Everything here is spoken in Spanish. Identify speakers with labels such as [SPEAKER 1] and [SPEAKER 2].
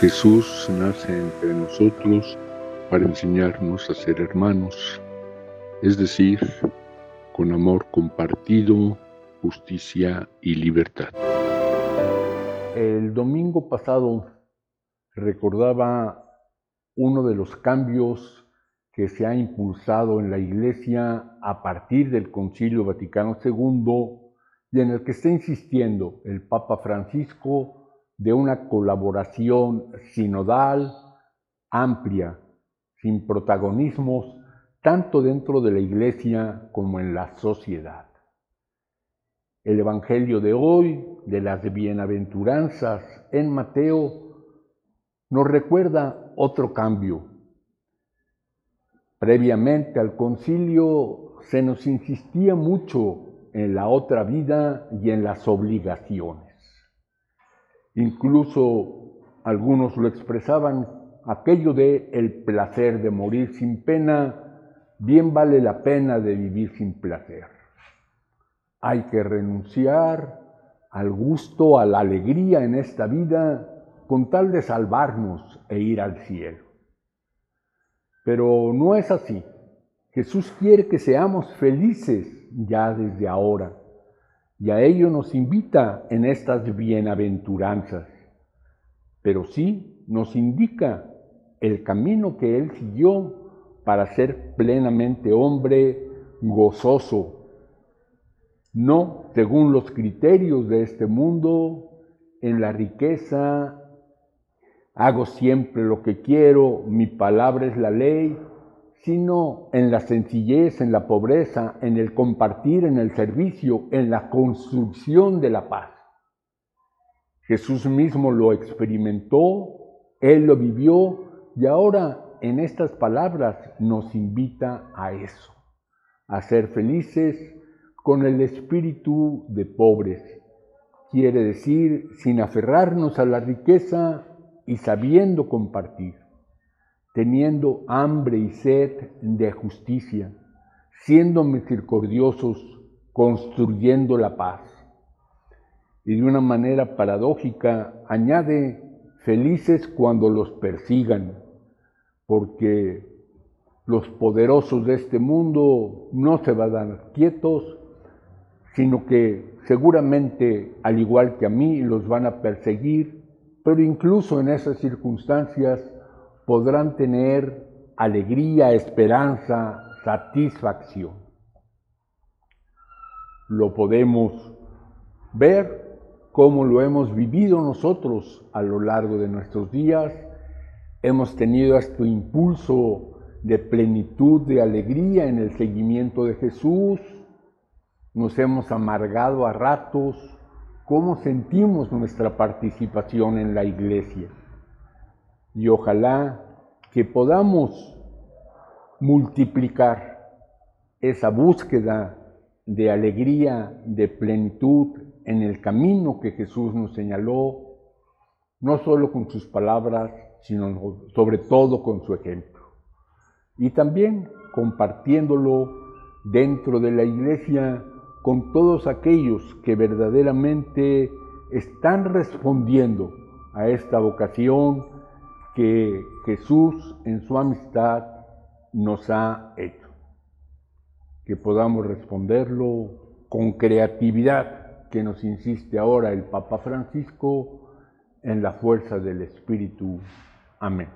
[SPEAKER 1] Jesús nace entre nosotros para enseñarnos a ser hermanos, es decir, con amor compartido, justicia y libertad.
[SPEAKER 2] El domingo pasado recordaba uno de los cambios que se ha impulsado en la Iglesia a partir del Concilio Vaticano II y en el que está insistiendo el Papa Francisco de una colaboración sinodal, amplia, sin protagonismos, tanto dentro de la Iglesia como en la sociedad. El Evangelio de hoy, de las bienaventuranzas en Mateo, nos recuerda otro cambio. Previamente al concilio se nos insistía mucho en la otra vida y en las obligaciones. Incluso algunos lo expresaban, aquello de el placer de morir sin pena, bien vale la pena de vivir sin placer. Hay que renunciar al gusto, a la alegría en esta vida, con tal de salvarnos e ir al cielo. Pero no es así. Jesús quiere que seamos felices ya desde ahora y a ello nos invita en estas bienaventuranzas. Pero sí nos indica el camino que Él siguió para ser plenamente hombre gozoso, no según los criterios de este mundo, en la riqueza, hago siempre lo que quiero, mi palabra es la ley, sino en la sencillez, en la pobreza, en el compartir, en el servicio, en la construcción de la paz. Jesús mismo lo experimentó, Él lo vivió y ahora en estas palabras nos invita a eso, a ser felices con el espíritu de pobres. Quiere decir, sin aferrarnos a la riqueza y sabiendo compartir teniendo hambre y sed de justicia, siendo misericordiosos, construyendo la paz. Y de una manera paradójica añade, felices cuando los persigan, porque los poderosos de este mundo no se van a dar quietos, sino que seguramente, al igual que a mí, los van a perseguir, pero incluso en esas circunstancias podrán tener alegría, esperanza, satisfacción. Lo podemos ver como lo hemos vivido nosotros a lo largo de nuestros días. Hemos tenido este impulso de plenitud, de alegría en el seguimiento de Jesús. Nos hemos amargado a ratos. ¿Cómo sentimos nuestra participación en la iglesia? Y ojalá que podamos multiplicar esa búsqueda de alegría, de plenitud en el camino que Jesús nos señaló, no solo con sus palabras, sino sobre todo con su ejemplo. Y también compartiéndolo dentro de la iglesia con todos aquellos que verdaderamente están respondiendo a esta vocación que Jesús en su amistad nos ha hecho. Que podamos responderlo con creatividad que nos insiste ahora el Papa Francisco en la fuerza del Espíritu. Amén.